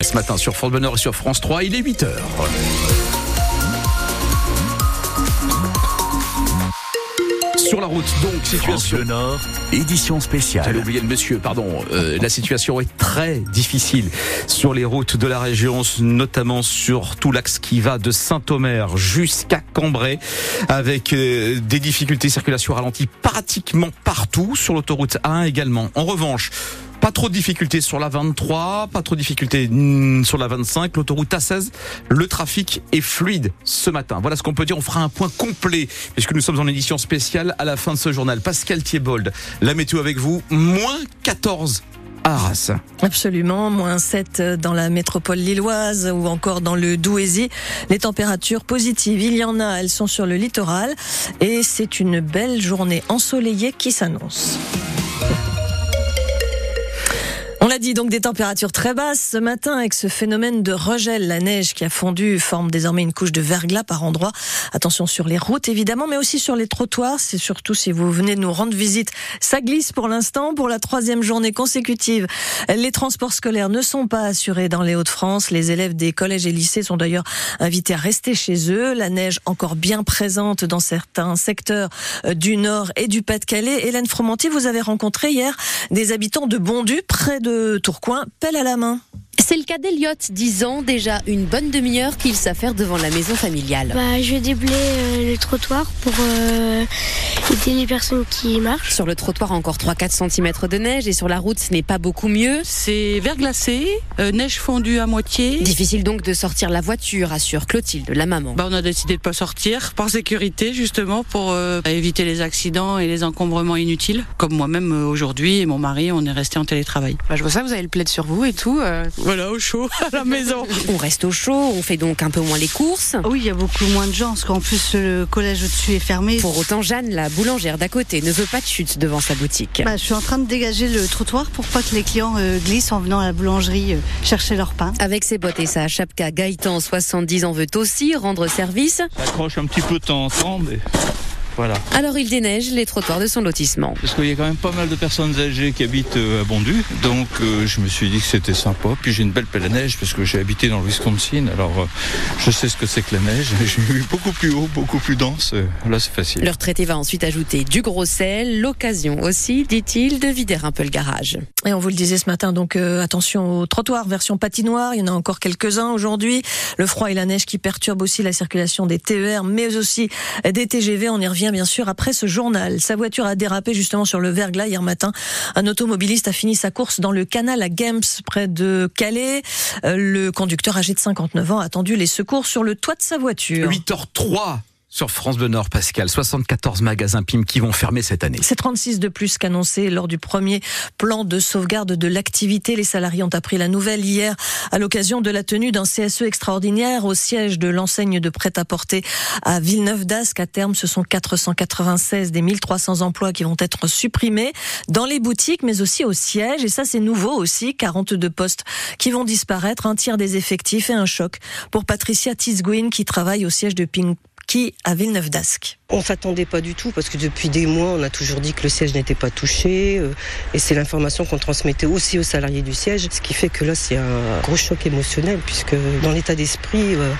Ce matin sur France Bonheur et sur France 3, il est 8 h Sur la route, donc, situation. France Nord, édition spéciale. J'allais oublier le monsieur, pardon. Euh, la situation est très difficile sur les routes de la région, notamment sur tout l'axe qui va de Saint-Omer jusqu'à Cambrai, avec euh, des difficultés de circulation ralentie pratiquement partout, sur l'autoroute A1 également. En revanche, pas trop de difficultés sur la 23, pas trop de difficultés mm, sur la 25, l'autoroute A16. Le trafic est fluide ce matin. Voilà ce qu'on peut dire. On fera un point complet puisque nous sommes en édition spéciale à la fin de ce journal. Pascal Thiebold, la météo avec vous. Moins 14 à Arras. Absolument, moins 7 dans la métropole lilloise ou encore dans le Douaisis. Les températures positives, il y en a, elles sont sur le littoral et c'est une belle journée ensoleillée qui s'annonce. L'a dit, donc des températures très basses ce matin avec ce phénomène de regel. La neige qui a fondu forme désormais une couche de verglas par endroits. Attention sur les routes évidemment, mais aussi sur les trottoirs. C'est surtout si vous venez nous rendre visite. Ça glisse pour l'instant. Pour la troisième journée consécutive, les transports scolaires ne sont pas assurés dans les Hauts-de-France. Les élèves des collèges et lycées sont d'ailleurs invités à rester chez eux. La neige encore bien présente dans certains secteurs euh, du Nord et du Pas-de-Calais. Hélène Fromanti, vous avez rencontré hier des habitants de Bondu, près de Tourcoing, pelle à la main. C'est le cas d'Eliott, 10 ans, déjà une bonne demi-heure qu'il s'affaire devant la maison familiale. Bah, je vais déblayer euh, le trottoir pour euh, aider les personnes qui marchent. Sur le trottoir, encore 3-4 cm de neige et sur la route, ce n'est pas beaucoup mieux. C'est verglacé, euh, neige fondue à moitié. Difficile donc de sortir la voiture, assure Clotilde, la maman. Bah, on a décidé de pas sortir par sécurité justement pour éviter les accidents et les encombrements inutiles. Comme moi-même aujourd'hui et mon mari, on est resté en télétravail. Bah, je vois ça, vous avez le plaid sur vous et tout. Voilà, au chaud, à la maison. on reste au chaud, on fait donc un peu moins les courses. Oui, il y a beaucoup moins de gens, parce qu'en plus, le collège au-dessus est fermé. Pour autant, Jeanne, la boulangère d'à côté, ne veut pas de chute devant sa boutique. Bah, je suis en train de dégager le trottoir pour pas que les clients euh, glissent en venant à la boulangerie euh, chercher leur pain. Avec ses bottes et sa chapka, Gaëtan, 70 ans, veut aussi rendre service. Ça accroche un petit peu de temps en temps, mais alors il déneige les trottoirs de son lotissement. Parce qu'il y a quand même pas mal de personnes âgées qui habitent euh, à Bondu, donc euh, je me suis dit que c'était sympa. Puis j'ai une belle pelle à neige parce que j'ai habité dans le Wisconsin, alors euh, je sais ce que c'est que la neige. J'ai eu beaucoup plus haut, beaucoup plus dense. Là c'est facile. Le retraité va ensuite ajouter du gros sel, l'occasion aussi, dit-il, de vider un peu le garage. Et on vous le disait ce matin, donc attention aux trottoirs version patinoire. Il y en a encore quelques-uns aujourd'hui. Le froid et la neige qui perturbent aussi la circulation des TER, mais aussi des TGV. On y revient bien sûr après ce journal. Sa voiture a dérapé justement sur le verglas hier matin. Un automobiliste a fini sa course dans le canal à Gemps près de Calais. Euh, le conducteur âgé de 59 ans a attendu les secours sur le toit de sa voiture. 8h03 sur France Bleu Nord, Pascal, 74 magasins PIM qui vont fermer cette année. C'est 36 de plus qu'annoncé lors du premier plan de sauvegarde de l'activité. Les salariés ont appris la nouvelle hier à l'occasion de la tenue d'un CSE extraordinaire au siège de l'enseigne de prêt-à-porter à Villeneuve d'Ascq. À terme, ce sont 496 des 1300 emplois qui vont être supprimés dans les boutiques, mais aussi au siège. Et ça, c'est nouveau aussi. 42 postes qui vont disparaître, un tiers des effectifs et un choc pour Patricia Tisguin qui travaille au siège de Ping qui à Villeneuve d'Ascq. On s'attendait pas du tout parce que depuis des mois, on a toujours dit que le siège n'était pas touché euh, et c'est l'information qu'on transmettait aussi aux salariés du siège, ce qui fait que là c'est un gros choc émotionnel puisque dans l'état d'esprit, euh,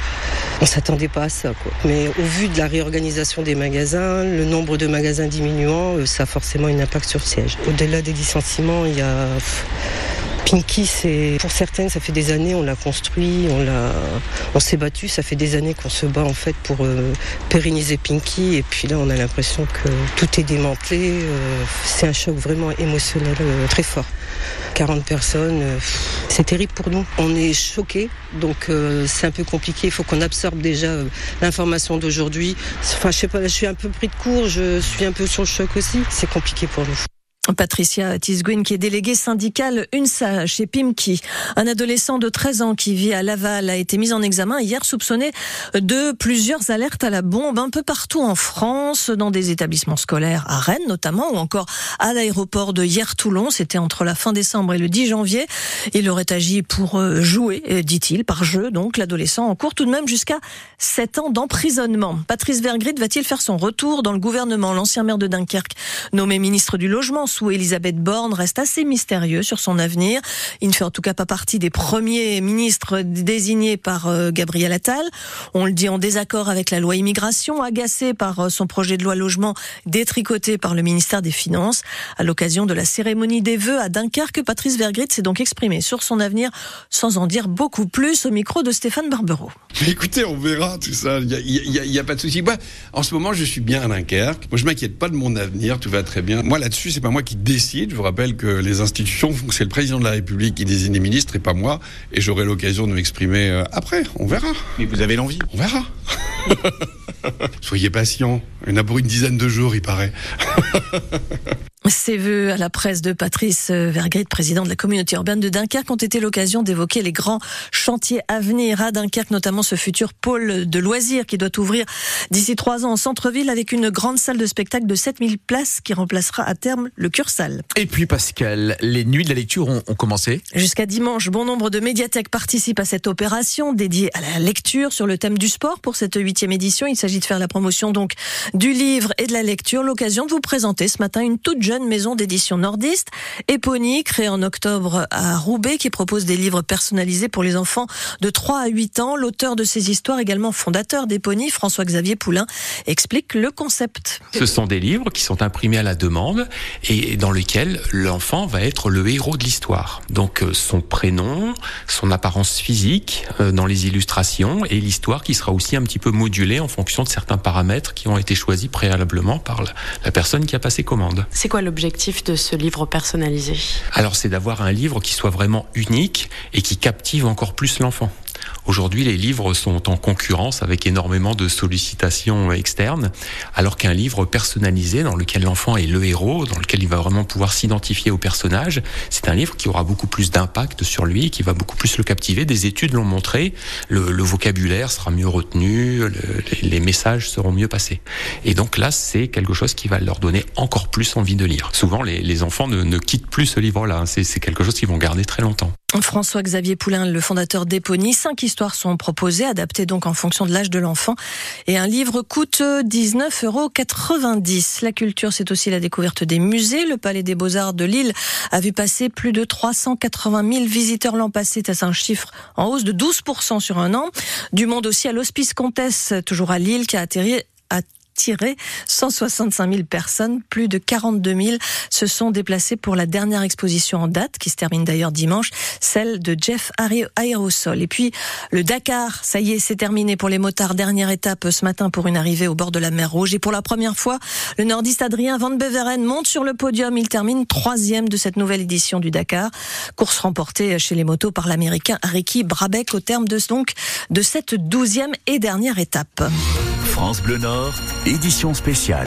on s'attendait pas à ça. Mais au vu de la réorganisation des magasins, le nombre de magasins diminuant, euh, ça a forcément un impact sur le siège. Au-delà des licenciements, il y a Pinky, c'est pour certaines, ça fait des années, on l'a construit, on l'a, on s'est battu. Ça fait des années qu'on se bat en fait pour euh, pérenniser Pinky. Et puis là, on a l'impression que tout est démantelé. Euh, c'est un choc vraiment émotionnel euh, très fort. 40 personnes, c'est terrible pour nous. On est choqués, donc c'est un peu compliqué. Il faut qu'on absorbe déjà l'information d'aujourd'hui. Enfin, je sais pas, je suis un peu pris de court, je suis un peu sur le choc aussi. C'est compliqué pour nous. Patricia Tisguin, qui est déléguée syndicale UNSA chez PIMKI. Un adolescent de 13 ans qui vit à Laval a été mis en examen hier soupçonné de plusieurs alertes à la bombe un peu partout en France, dans des établissements scolaires à Rennes notamment, ou encore à l'aéroport de Hier-Toulon. C'était entre la fin décembre et le 10 janvier. Il aurait agi pour euh, jouer, euh, dit-il, par jeu. Donc l'adolescent en cours tout de même jusqu'à 7 ans d'emprisonnement. Patrice Vergrit va-t-il faire son retour dans le gouvernement? L'ancien maire de Dunkerque, nommé ministre du Logement, sous Elisabeth Borne reste assez mystérieux sur son avenir. Il ne fait en tout cas pas partie des premiers ministres désignés par euh, Gabriel Attal. On le dit en désaccord avec la loi immigration, agacé par euh, son projet de loi logement détricoté par le ministère des Finances. À l'occasion de la cérémonie des vœux à Dunkerque, Patrice Vergrit s'est donc exprimé sur son avenir sans en dire beaucoup plus au micro de Stéphane Barbero. Mais écoutez, on verra tout ça. Il n'y a, pas de souci. En ce moment, je suis bien à Dunkerque. Moi, je m'inquiète pas de mon avenir. Tout va très bien. Moi, là-dessus, c'est pas moi qui décide. Je vous rappelle que les institutions, c'est le président de la République qui désigne les ministres et pas moi. Et j'aurai l'occasion de m'exprimer euh, après. On verra. Mais vous avez l'envie On verra. Soyez patient. Il y en a pour une dizaine de jours, il paraît. Ces vœux à la presse de Patrice Vergrit, président de la communauté urbaine de Dunkerque, ont été l'occasion d'évoquer les grands chantiers à venir à Dunkerque, notamment ce futur pôle de loisirs qui doit ouvrir d'ici trois ans en centre-ville avec une grande salle de spectacle de 7000 places qui remplacera à terme le Cursal. Et puis Pascal, les nuits de la lecture ont, ont commencé Jusqu'à dimanche, bon nombre de médiathèques participent à cette opération dédiée à la lecture sur le thème du sport pour cette huitième édition. Il s'agit de faire la promotion donc du livre et de la lecture. L'occasion de vous présenter ce matin une toute jeune maison d'édition nordiste, Epony, créée en octobre à Roubaix, qui propose des livres personnalisés pour les enfants de 3 à 8 ans. L'auteur de ces histoires, également fondateur d'Epony, François-Xavier Poulain, explique le concept. Ce sont des livres qui sont imprimés à la demande et dans lesquels l'enfant va être le héros de l'histoire. Donc euh, son prénom, son apparence physique euh, dans les illustrations et l'histoire qui sera aussi un petit peu modulée en fonction de certains paramètres qui ont été choisis préalablement par la personne qui a passé commande. C'est quoi l'objectif de ce livre personnalisé? Alors c'est d'avoir un livre qui soit vraiment unique et qui captive encore plus l'enfant. Aujourd'hui, les livres sont en concurrence avec énormément de sollicitations externes, alors qu'un livre personnalisé dans lequel l'enfant est le héros, dans lequel il va vraiment pouvoir s'identifier au personnage, c'est un livre qui aura beaucoup plus d'impact sur lui, qui va beaucoup plus le captiver. Des études l'ont montré, le, vocabulaire sera mieux retenu, le, les messages seront mieux passés. Et donc là, c'est quelque chose qui va leur donner encore plus envie de lire. Souvent, les, les enfants ne, ne, quittent plus ce livre-là. C'est quelque chose qu'ils vont garder très longtemps. François-Xavier Poulain, le fondateur d'Epony, cinq histoires sont proposées, adaptées donc en fonction de l'âge de l'enfant. Et un livre coûte 19,90 euros. La culture, c'est aussi la découverte des musées. Le Palais des Beaux-Arts de Lille a vu passer plus de 380 000 visiteurs l'an passé. C'est un chiffre en hausse de 12% sur un an. Du monde aussi à l'Hospice Comtesse, toujours à Lille, qui a atterri à tiré 165 000 personnes, plus de 42 000 se sont déplacés pour la dernière exposition en date, qui se termine d'ailleurs dimanche, celle de Jeff Aerosol. Et puis le Dakar, ça y est, c'est terminé pour les motards. Dernière étape ce matin pour une arrivée au bord de la mer Rouge. Et pour la première fois, le nordiste Adrien Van Beveren monte sur le podium. Il termine troisième de cette nouvelle édition du Dakar. Course remportée chez les motos par l'américain Ricky Brabeck au terme de, donc, de cette douzième et dernière étape. France Bleu Nord, édition spéciale.